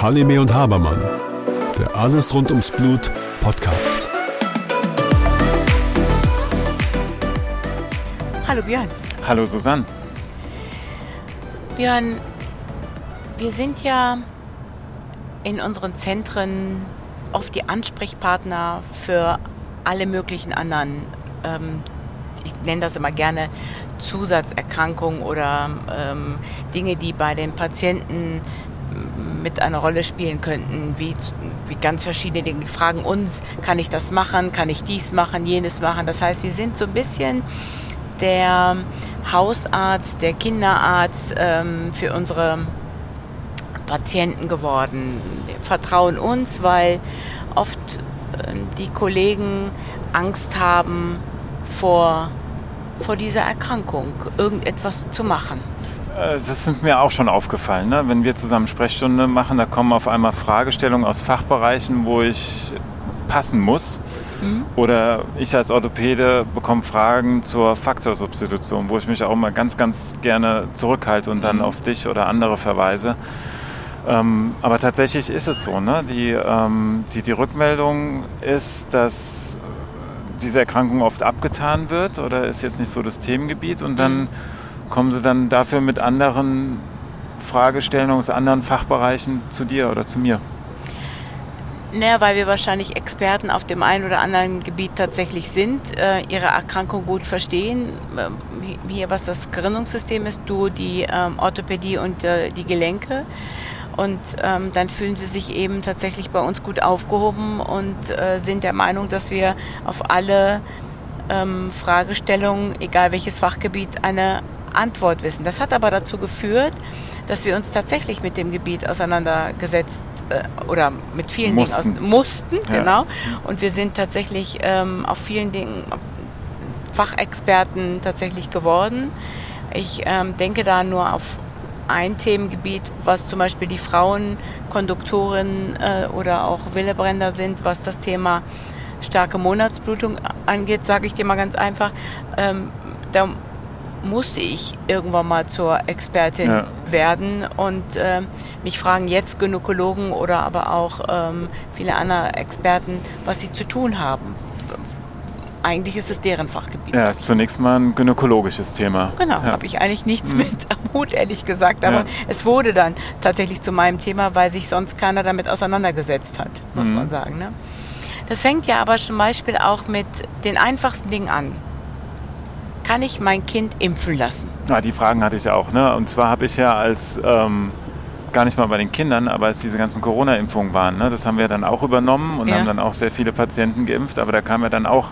Halime und Habermann, der Alles rund ums Blut Podcast. Hallo Björn. Hallo Susanne. Björn, wir sind ja in unseren Zentren oft die Ansprechpartner für alle möglichen anderen, ähm, ich nenne das immer gerne Zusatzerkrankungen oder ähm, Dinge, die bei den Patienten mit einer Rolle spielen könnten, wie, wie ganz verschiedene Dinge. Die fragen uns, kann ich das machen, kann ich dies machen, jenes machen. Das heißt, wir sind so ein bisschen der Hausarzt, der Kinderarzt ähm, für unsere Patienten geworden. Wir vertrauen uns, weil oft äh, die Kollegen Angst haben vor, vor dieser Erkrankung, irgendetwas zu machen. Äh, das ist mir auch schon aufgefallen. Ne? Wenn wir zusammen Sprechstunde machen, da kommen auf einmal Fragestellungen aus Fachbereichen, wo ich passen muss. Mhm. Oder ich als Orthopäde bekomme Fragen zur Faktorsubstitution, wo ich mich auch immer ganz, ganz gerne zurückhalte und dann mhm. auf dich oder andere verweise. Ähm, aber tatsächlich ist es so. Ne? Die, ähm, die, die Rückmeldung ist, dass diese Erkrankung oft abgetan wird oder ist jetzt nicht so das Themengebiet und dann mhm. kommen sie dann dafür mit anderen Fragestellungen aus anderen Fachbereichen zu dir oder zu mir. Naja, weil wir wahrscheinlich Experten auf dem einen oder anderen Gebiet tatsächlich sind, äh, ihre Erkrankung gut verstehen. Ähm, hier, was das Gerinnungssystem ist, du die ähm, Orthopädie und äh, die Gelenke. Und ähm, dann fühlen sie sich eben tatsächlich bei uns gut aufgehoben und äh, sind der Meinung, dass wir auf alle ähm, Fragestellungen, egal welches Fachgebiet, eine Antwort wissen. Das hat aber dazu geführt, dass wir uns tatsächlich mit dem Gebiet auseinandergesetzt äh, oder mit vielen mussten. Dingen aus, mussten, ja. genau. Und wir sind tatsächlich ähm, auf vielen Dingen Fachexperten tatsächlich geworden. Ich ähm, denke da nur auf ein Themengebiet, was zum Beispiel die Frauenkonduktoren äh, oder auch Willebränder sind, was das Thema starke Monatsblutung angeht, sage ich dir mal ganz einfach. Ähm, da musste ich irgendwann mal zur Expertin ja. werden und äh, mich fragen jetzt Gynäkologen oder aber auch ähm, viele andere Experten, was sie zu tun haben eigentlich ist es deren Fachgebiet. Ja, ist zunächst mal ein gynäkologisches Thema. Genau, ja. habe ich eigentlich nichts mhm. mit am Hut, ehrlich gesagt. Aber ja. es wurde dann tatsächlich zu meinem Thema, weil sich sonst keiner damit auseinandergesetzt hat, muss mhm. man sagen. Ne? Das fängt ja aber zum Beispiel auch mit den einfachsten Dingen an. Kann ich mein Kind impfen lassen? Ja, die Fragen hatte ich auch. Ne? Und zwar habe ich ja als... Ähm gar nicht mal bei den Kindern, aber als diese ganzen Corona-Impfungen waren, ne, das haben wir dann auch übernommen und ja. haben dann auch sehr viele Patienten geimpft, aber da kam ja dann auch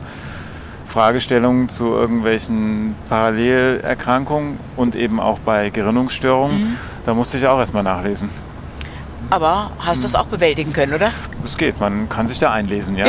Fragestellungen zu irgendwelchen Parallelerkrankungen und eben auch bei Gerinnungsstörungen. Mhm. Da musste ich auch erstmal nachlesen. Aber hast du es auch bewältigen können, oder? Es geht, man kann sich da einlesen, ja.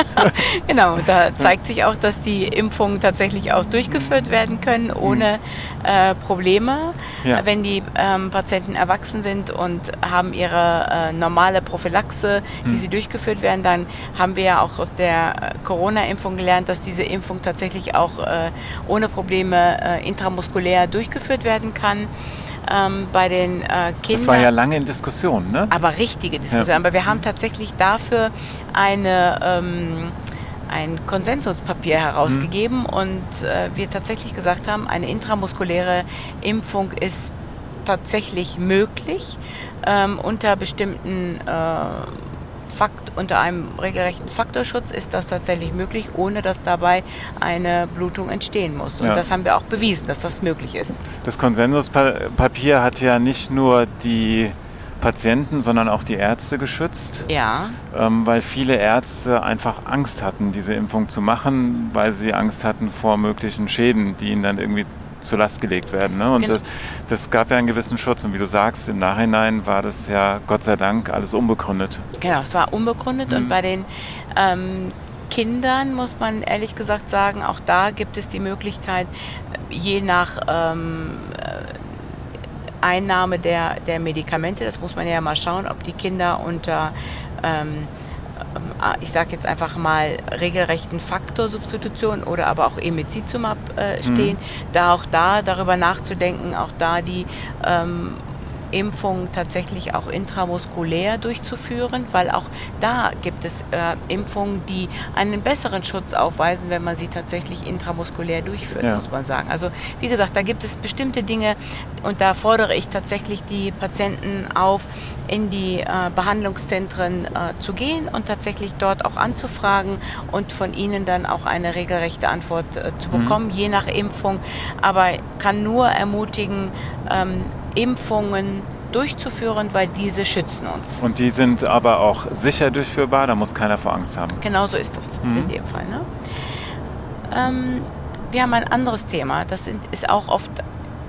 genau, da zeigt sich auch, dass die Impfungen tatsächlich auch durchgeführt werden können ohne äh, Probleme. Ja. Wenn die ähm, Patienten erwachsen sind und haben ihre äh, normale Prophylaxe, die hm. sie durchgeführt werden, dann haben wir ja auch aus der Corona-Impfung gelernt, dass diese Impfung tatsächlich auch äh, ohne Probleme äh, intramuskulär durchgeführt werden kann ähm, bei den äh, Kindern. Das war ja lange in Diskussion, ne? Aber richtige Diskussion. Ja. Aber wir haben tatsächlich dafür eine ähm, ein Konsensuspapier herausgegeben mhm. und äh, wir tatsächlich gesagt haben, eine intramuskuläre Impfung ist tatsächlich möglich ähm, unter bestimmten äh, Fakt, unter einem regelrechten Faktorschutz ist das tatsächlich möglich, ohne dass dabei eine Blutung entstehen muss. Und ja. das haben wir auch bewiesen, dass das möglich ist. Das Konsensuspapier hat ja nicht nur die Patienten, sondern auch die Ärzte geschützt. Ja. Ähm, weil viele Ärzte einfach Angst hatten, diese Impfung zu machen, weil sie Angst hatten vor möglichen Schäden, die ihnen dann irgendwie zur Last gelegt werden. Ne? Und genau. das, das, gab ja einen gewissen Schutz. Und wie du sagst, im Nachhinein war das ja Gott sei Dank alles unbegründet. Genau, es war unbegründet. Mhm. Und bei den ähm, Kindern muss man ehrlich gesagt sagen, auch da gibt es die Möglichkeit, je nach ähm, äh, Einnahme der, der Medikamente, das muss man ja mal schauen, ob die Kinder unter ähm, ähm, ich sage jetzt einfach mal, regelrechten Faktorsubstitution oder aber auch Emicizumab äh, stehen, mhm. da auch da darüber nachzudenken, auch da die ähm, Impfung tatsächlich auch intramuskulär durchzuführen, weil auch da gibt es äh, Impfungen, die einen besseren Schutz aufweisen, wenn man sie tatsächlich intramuskulär durchführt, ja. muss man sagen. Also wie gesagt, da gibt es bestimmte Dinge und da fordere ich tatsächlich die Patienten auf, in die äh, Behandlungszentren äh, zu gehen und tatsächlich dort auch anzufragen und von ihnen dann auch eine regelrechte Antwort äh, zu mhm. bekommen, mhm. je nach Impfung. Aber kann nur ermutigen, ähm, Impfungen durchzuführen, weil diese schützen uns. Und die sind aber auch sicher durchführbar, da muss keiner vor Angst haben. Genau so ist das mhm. in dem Fall. Ne? Ähm, wir haben ein anderes Thema, das sind, ist auch oft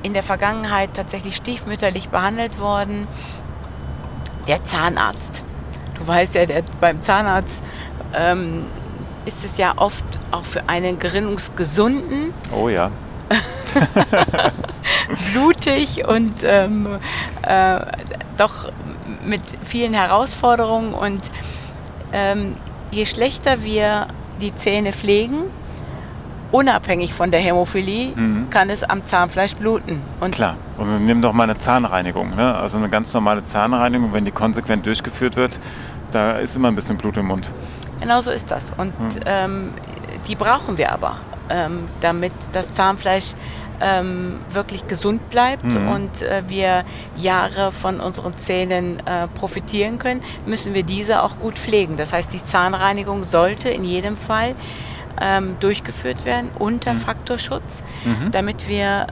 in der Vergangenheit tatsächlich stiefmütterlich behandelt worden. Der Zahnarzt. Du weißt ja, der, beim Zahnarzt ähm, ist es ja oft auch für einen gerinnungsgesunden. Oh ja. blutig und ähm, äh, doch mit vielen Herausforderungen. Und ähm, je schlechter wir die Zähne pflegen, unabhängig von der Hämophilie, mhm. kann es am Zahnfleisch bluten. Und Klar, und nimm doch mal eine Zahnreinigung. Ne? Also eine ganz normale Zahnreinigung, wenn die konsequent durchgeführt wird, da ist immer ein bisschen Blut im Mund. Genau so ist das. Und mhm. ähm, die brauchen wir aber, ähm, damit das Zahnfleisch ähm, wirklich gesund bleibt mhm. und äh, wir Jahre von unseren Zähnen äh, profitieren können, müssen wir diese auch gut pflegen. Das heißt, die Zahnreinigung sollte in jedem Fall ähm, durchgeführt werden unter mhm. Faktorschutz, mhm. damit wir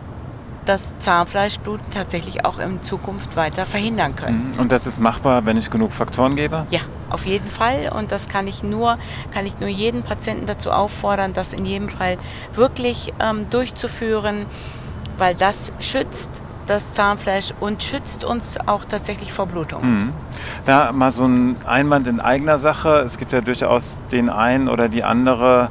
das Zahnfleischbluten tatsächlich auch in Zukunft weiter verhindern können. Mhm. Und das ist machbar, wenn ich genug Faktoren gebe? Ja, auf jeden Fall. Und das kann ich nur, kann ich nur jeden Patienten dazu auffordern, das in jedem Fall wirklich ähm, durchzuführen, weil das schützt das Zahnfleisch und schützt uns auch tatsächlich vor Blutung. Mhm. Da mal so ein Einwand in eigener Sache. Es gibt ja durchaus den einen oder die andere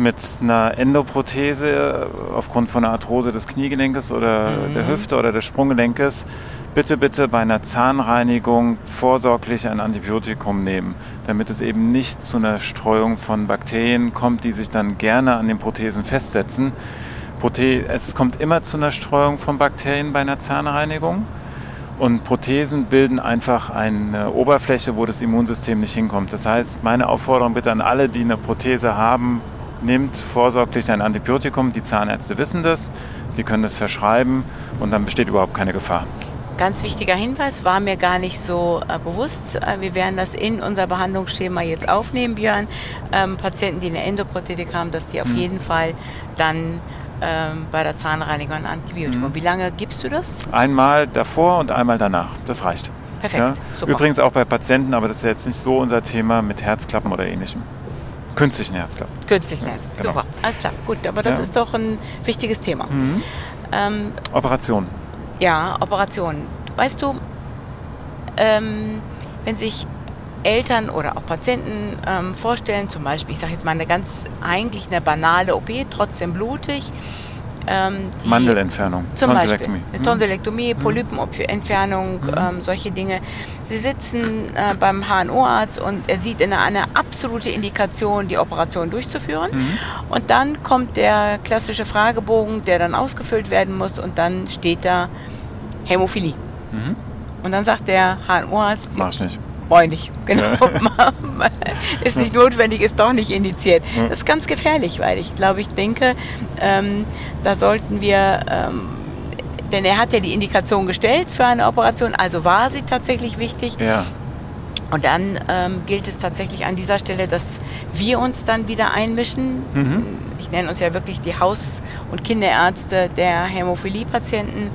mit einer Endoprothese aufgrund von einer Arthrose des Kniegelenkes oder mhm. der Hüfte oder des Sprunggelenkes bitte, bitte bei einer Zahnreinigung vorsorglich ein Antibiotikum nehmen, damit es eben nicht zu einer Streuung von Bakterien kommt, die sich dann gerne an den Prothesen festsetzen. es kommt immer zu einer Streuung von Bakterien bei einer Zahnreinigung. Und Prothesen bilden einfach eine Oberfläche, wo das Immunsystem nicht hinkommt. Das heißt, meine Aufforderung bitte an alle, die eine Prothese haben, nehmt vorsorglich ein Antibiotikum. Die Zahnärzte wissen das, die können das verschreiben und dann besteht überhaupt keine Gefahr. Ganz wichtiger Hinweis, war mir gar nicht so äh, bewusst. Äh, wir werden das in unser Behandlungsschema jetzt aufnehmen, Björn. Ähm, Patienten, die eine Endoprothetik haben, dass die auf mhm. jeden Fall dann ähm, bei der Zahnreinigung ein Antibiotikum. Mhm. Wie lange gibst du das? Einmal davor und einmal danach. Das reicht. Perfekt. Ja? Übrigens auch bei Patienten, aber das ist jetzt nicht so unser Thema mit Herzklappen oder ähnlichem. Künstlichen Herzklappen. Künstlichen Herzklappen. Genau. Super, alles klar. Gut, aber das ja. ist doch ein wichtiges Thema. Mhm. Ähm, Operation. Ja, Operationen. Weißt du, ähm, wenn sich Eltern oder auch Patienten ähm, vorstellen, zum Beispiel, ich sage jetzt mal eine ganz eigentlich eine banale OP, trotzdem blutig, ähm, Mandelentfernung, zum Beispiel eine Tonsillektomie, mhm. Polypenentfernung, mhm. ähm, solche Dinge. Sie sitzen äh, beim HNO-Arzt und er sieht eine, eine absolute Indikation, die Operation durchzuführen. Mhm. Und dann kommt der klassische Fragebogen, der dann ausgefüllt werden muss und dann steht da Hämophilie. Mhm. Und dann sagt der HNO-Arzt, mach ich nicht brauche nicht. Genau. ist nicht notwendig, ist doch nicht indiziert. Das ist ganz gefährlich, weil ich glaube, ich denke, ähm, da sollten wir, ähm, denn er hat ja die Indikation gestellt für eine Operation, also war sie tatsächlich wichtig. Ja. Und dann ähm, gilt es tatsächlich an dieser Stelle, dass wir uns dann wieder einmischen. Mhm. Ich nenne uns ja wirklich die Haus- und Kinderärzte der Hämophilie-Patienten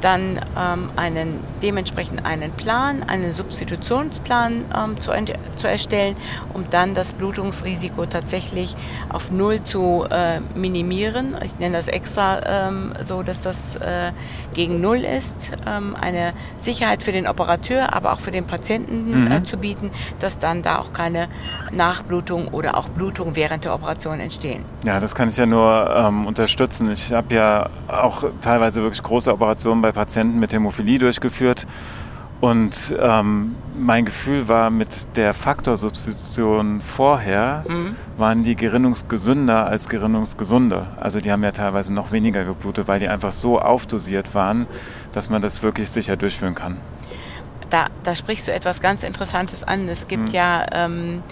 dann ähm, einen, dementsprechend einen Plan, einen Substitutionsplan ähm, zu, zu, erstellen, um dann das Blutungsrisiko tatsächlich auf Null zu äh, minimieren. Ich nenne das extra ähm, so, dass das äh, gegen Null ist. Ähm, eine Sicherheit für den Operateur, aber auch für den Patienten mhm. äh, zu bieten, dass dann da auch keine Nachblutung oder auch Blutung während der Operation entstehen. Ja, das kann ich ja nur ähm, unterstützen. Ich habe ja auch teilweise wirklich große Operationen bei bei Patienten mit Hämophilie durchgeführt. Und ähm, mein Gefühl war, mit der Faktorsubstitution vorher Mhm. waren die gerinnungsgesünder als gerinnungsgesunde. Also die haben ja teilweise noch weniger geblutet, weil die einfach so aufdosiert waren, dass man das wirklich sicher durchführen kann. Da, da sprichst du etwas ganz Interessantes an. Es gibt Mhm. ja ähm,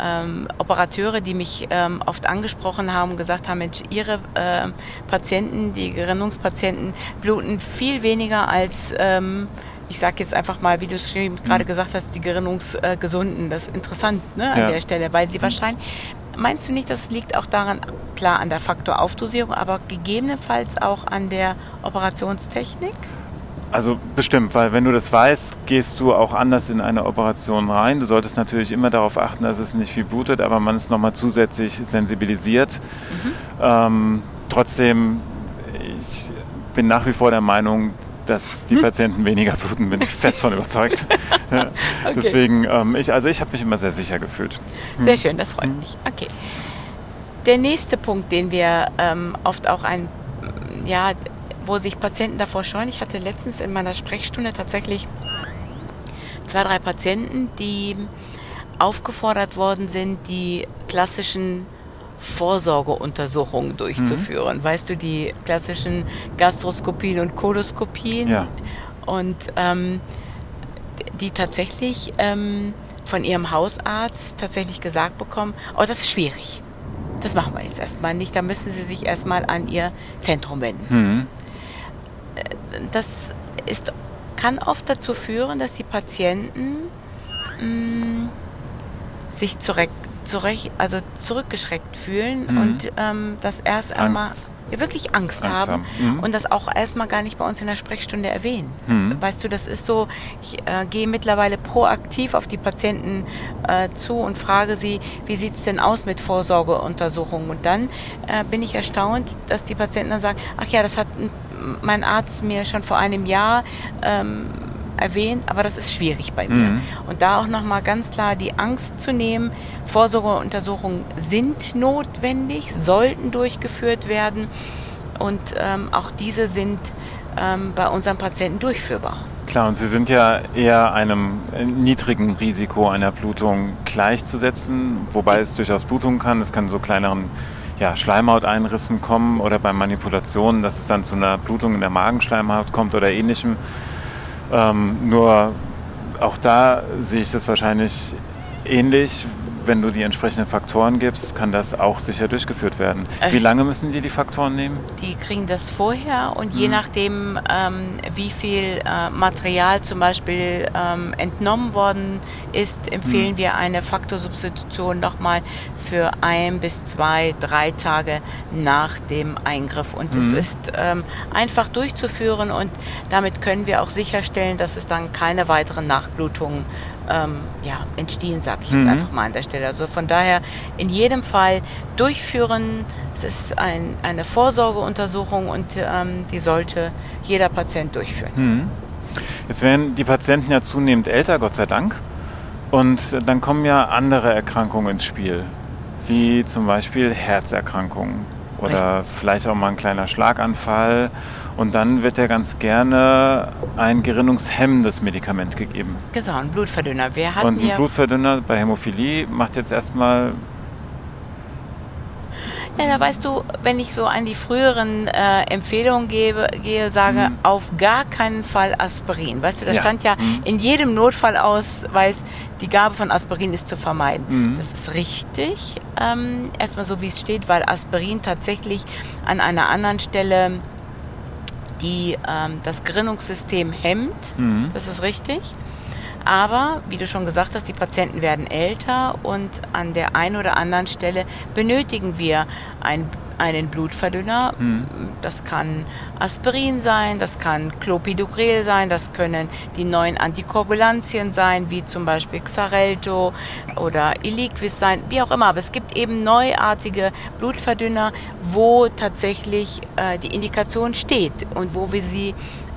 ähm, Operateure, die mich ähm, oft angesprochen haben und gesagt haben, Mensch, ihre ähm, Patienten, die Gerinnungspatienten, bluten viel weniger als, ähm, ich sage jetzt einfach mal, wie du es schon gerade gesagt hast, die Gerinnungsgesunden. Das ist interessant ne, an Ja. der Stelle, weil sie wahrscheinlich, meinst du nicht, das liegt auch daran, klar an der Faktoraufdosierung, aber gegebenenfalls auch an der Operationstechnik? Also bestimmt, weil wenn du das weißt, gehst du auch anders in eine Operation rein. Du solltest natürlich immer darauf achten, dass es nicht viel blutet, aber man ist nochmal zusätzlich sensibilisiert. Ähm, trotzdem, ich bin nach wie vor der Meinung, dass die Patienten weniger bluten, bin ich fest von überzeugt. Ja, Deswegen, ähm, ich, also ich habe mich immer sehr sicher gefühlt. Sehr schön, das freut mich. Okay. Der nächste Punkt, den wir ähm, oft auch ein, ja, wo sich Patienten davor scheuen. Ich hatte letztens in meiner Sprechstunde tatsächlich zwei, drei Patienten, die aufgefordert worden sind, die klassischen Vorsorgeuntersuchungen durchzuführen. Weißt du, die klassischen Gastroskopien und Koloskopien. Ja. Und ähm, die tatsächlich ähm, von ihrem Hausarzt tatsächlich gesagt bekommen, oh, das ist schwierig. Das machen wir jetzt erstmal nicht. Da müssen Sie sich erstmal an Ihr Zentrum wenden. Mhm. Das ist, kann oft dazu führen, dass die Patienten mh, sich zurecht, zurecht, also zurückgeschreckt fühlen Mhm. und ähm, das erst einmal ja, wirklich Angst, Angst haben, haben. Mhm. und das auch erstmal gar nicht bei uns in der Sprechstunde erwähnen. Mhm. Weißt du, das ist so, ich äh, gehe mittlerweile proaktiv auf die Patienten äh, zu und frage sie, wie sieht es denn aus mit Vorsorgeuntersuchungen? Und dann äh, bin ich erstaunt, dass die Patienten dann sagen, ach ja, das hat n- mein Arzt mir schon vor einem Jahr ähm, erwähnt, aber das ist schwierig bei mir. Mhm. Und da auch nochmal ganz klar die Angst zu nehmen, Vorsorgeuntersuchungen sind notwendig, sollten durchgeführt werden und ähm, auch diese sind ähm, bei unseren Patienten durchführbar. Klar, und sie sind ja eher einem äh, niedrigen Risiko einer Blutung gleichzusetzen, wobei es durchaus Blutungen kann. Es kann so kleineren ja, Schleimhauteinrissen kommen oder bei Manipulationen, dass es dann zu einer Blutung in der Magenschleimhaut kommt oder ähnlichem. Ähm, nur auch da sehe ich das wahrscheinlich ähnlich. Wenn du die entsprechenden Faktoren gibst, kann das auch sicher durchgeführt werden. Wie Äh. lange müssen die die Faktoren nehmen? Die kriegen das vorher und Mhm. je nachdem, ähm, wie viel äh, Material zum Beispiel ähm, entnommen worden ist, empfehlen wir eine Faktorsubstitution nochmal für ein bis zwei, drei Tage nach dem Eingriff. Und Mhm. es ist ähm, einfach durchzuführen und damit können wir auch sicherstellen, dass es dann keine weiteren Nachblutungen ähm, ja, entstehen, sage ich jetzt Mhm. einfach mal an der Stelle. Also von daher in jedem Fall durchführen. Es ist ein, eine Vorsorgeuntersuchung und ähm, die sollte jeder Patient durchführen. Mhm. Jetzt werden die Patienten ja zunehmend älter, Gott sei Dank. Und dann kommen ja andere Erkrankungen ins Spiel, wie zum Beispiel Herzerkrankungen oder vielleicht auch mal ein kleiner Schlaganfall. Und dann wird ja ganz gerne ein gerinnungshemmendes Medikament gegeben. Genau, ein Blutverdünner. Wir hatten Und ein Blutverdünner bei Hämophilie macht jetzt erstmal ja, da weißt du, wenn ich so an die früheren äh, Empfehlungen gebe, gehe, sage, Mhm. auf gar keinen Fall Aspirin. Weißt du, da Ja. stand ja Mhm. in jedem Notfallausweis, die Gabe von Aspirin ist zu vermeiden. Mhm. Das ist richtig, ähm, erstmal so wie es steht, weil Aspirin tatsächlich an einer anderen Stelle die ähm, das Gerinnungssystem hemmt. Mhm. Das ist richtig. Aber, wie du schon gesagt hast, die Patienten werden älter und an der einen oder anderen Stelle benötigen wir ein, einen Blutverdünner. Mhm. Das kann Aspirin sein, das kann Clopidogrel sein, das können die neuen Antikoagulantien sein, wie zum Beispiel Xarelto oder Eliquis sein, wie auch immer. Aber es gibt eben neuartige Blutverdünner, wo tatsächlich äh, die Indikation steht und wo wir sie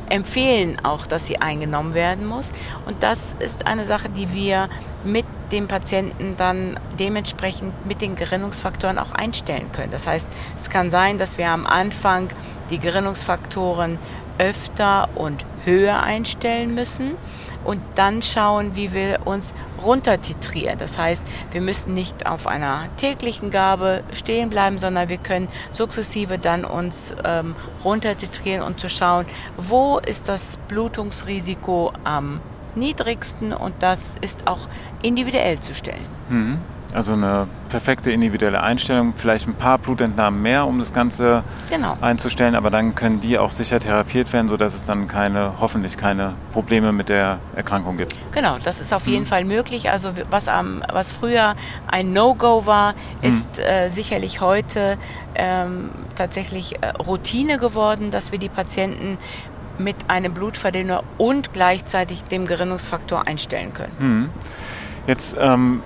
empfehlen auch, dass sie eingenommen werden muss. Und das ist eine Sache, die wir mit dem Patienten dann dementsprechend mit den Gerinnungsfaktoren auch einstellen können. Das heißt, es kann sein, dass wir am Anfang die Gerinnungsfaktoren öfter und höher einstellen müssen und dann schauen, wie wir uns runtertitrieren. Das heißt, wir müssen nicht auf einer täglichen Gabe stehen bleiben, sondern wir können sukzessive dann uns ähm, runtertitrieren und zu schauen, wo ist das Blutungsrisiko am niedrigsten und das ist auch individuell zu stellen. Mhm. Also eine perfekte individuelle Einstellung, vielleicht ein paar Blutentnahmen mehr, um das Ganze genau. einzustellen, aber dann können die auch sicher therapiert werden, sodass es dann keine, hoffentlich keine Probleme mit der Erkrankung gibt. Genau, das ist auf jeden mhm. Fall möglich. Also was, am, was früher ein No-Go war, mhm. ist mhm. äh, sicherlich heute ähm, tatsächlich äh, Routine geworden, dass wir die Patienten mit einem Blutverdünner und gleichzeitig dem Gerinnungsfaktor einstellen können. Mhm. Jetzt ähm,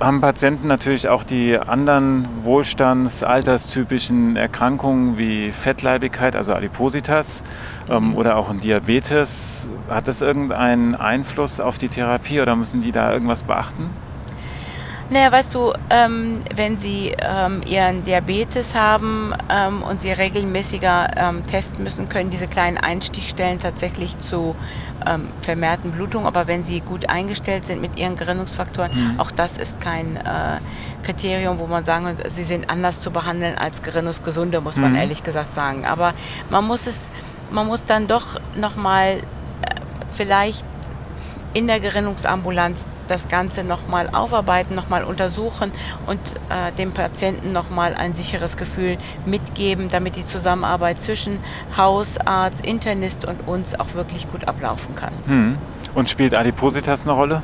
haben Patienten natürlich auch die anderen wohlstands-, alterstypischen Erkrankungen wie Fettleibigkeit, also Adipositas ähm, oder auch ein Diabetes. Hat das irgendeinen Einfluss auf die Therapie oder müssen die da irgendwas beachten? Naja, weißt du, ähm, wenn Sie ähm, Ihren Diabetes haben ähm, und Sie regelmäßiger ähm, testen müssen, können diese kleinen Einstichstellen tatsächlich zu ähm, vermehrten Blutungen. Aber wenn Sie gut eingestellt sind mit Ihren Gerinnungsfaktoren, mhm. auch das ist kein äh, Kriterium, wo man sagen kann, Sie sind anders zu behandeln als Gerinnungsgesunde, muss man mhm. ehrlich gesagt sagen. Aber man muss es, man muss dann doch nochmal äh, vielleicht in der Gerinnungsambulanz das Ganze nochmal aufarbeiten, nochmal untersuchen und äh, dem Patienten nochmal ein sicheres Gefühl mitgeben, damit die Zusammenarbeit zwischen Hausarzt, Internist und uns auch wirklich gut ablaufen kann. Hm. Und spielt Adipositas eine Rolle?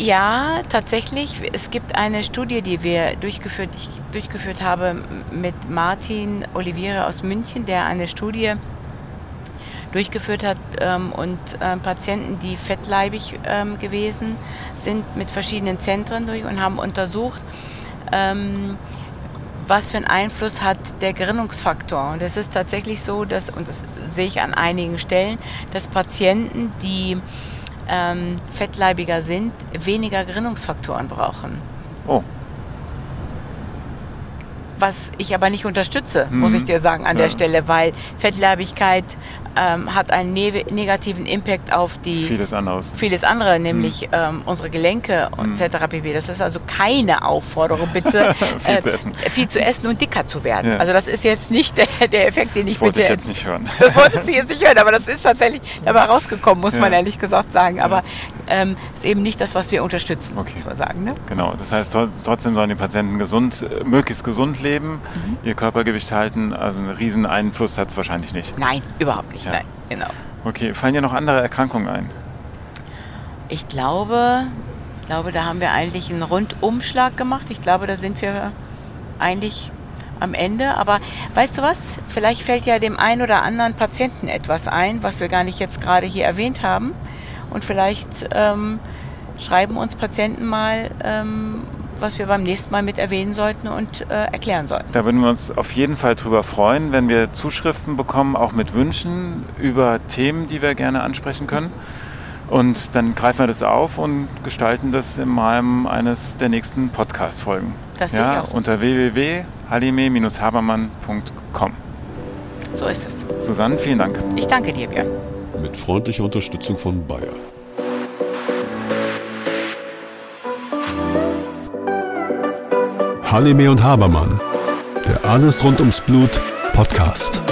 Ja, tatsächlich. Es gibt eine Studie, die wir durchgeführt, ich durchgeführt habe mit Martin Oliviere aus München, der eine Studie durchgeführt hat ähm, und äh, Patienten, die fettleibig ähm, gewesen sind, mit verschiedenen Zentren durch und haben untersucht, ähm, was für einen Einfluss hat der Gerinnungsfaktor. Und es ist tatsächlich so, dass, und das sehe ich an einigen Stellen, dass Patienten, die ähm, fettleibiger sind, weniger Gerinnungsfaktoren brauchen. Oh was ich aber nicht unterstütze, mhm. muss ich dir sagen an ja. der Stelle, weil Fettleibigkeit ähm, hat einen ne negativen Impact auf die vieles anderes. Vieles andere, nämlich mhm. ähm, unsere Gelenke mhm. etc. pp. Das ist also keine Aufforderung, bitte viel, äh, zu essen. viel zu essen und dicker zu werden. Ja. Also das ist jetzt nicht der, der Effekt, den ich das wollte ich jetzt nicht hören. Das wolltest du jetzt nicht hören, aber das ist tatsächlich dabei rausgekommen, muss ja. man ehrlich gesagt sagen. Aber ähm, ist eben nicht das, was wir unterstützen, okay. muss man sagen. Ne? Genau. Das heißt, trotzdem sollen die Patienten gesund, äh, möglichst gesund leben, mhm. ihr Körpergewicht halten. Also einen riesen Einfluss hat es wahrscheinlich nicht. Nein, überhaupt nicht. Ja. Nein, genau. Okay, fallen dir noch andere Erkrankungen ein? Ich glaube, glaube, da haben wir eigentlich einen Rundumschlag gemacht. Ich glaube, da sind wir eigentlich am Ende. Aber weißt du was? Vielleicht fällt ja dem einen oder anderen Patienten etwas ein, was wir gar nicht jetzt gerade hier erwähnt haben. Und vielleicht ähm, schreiben uns Patienten mal, ähm, was wir beim nächsten Mal mit erwähnen sollten und äh, erklären sollten. Da würden wir uns auf jeden Fall drüber freuen, wenn wir Zuschriften bekommen, auch mit Wünschen über Themen, die wir gerne ansprechen können. Und dann greifen wir das auf und gestalten das im Rahmen eines der nächsten Podcast-Folgen. Das ja, sehe ich auch. Unter www.halime-habermann.com. So ist es. Susanne, vielen Dank. Ich danke dir, Björn. Mit freundlicher Unterstützung von Bayer. Halime und Habermann, der Alles rund ums Blut Podcast.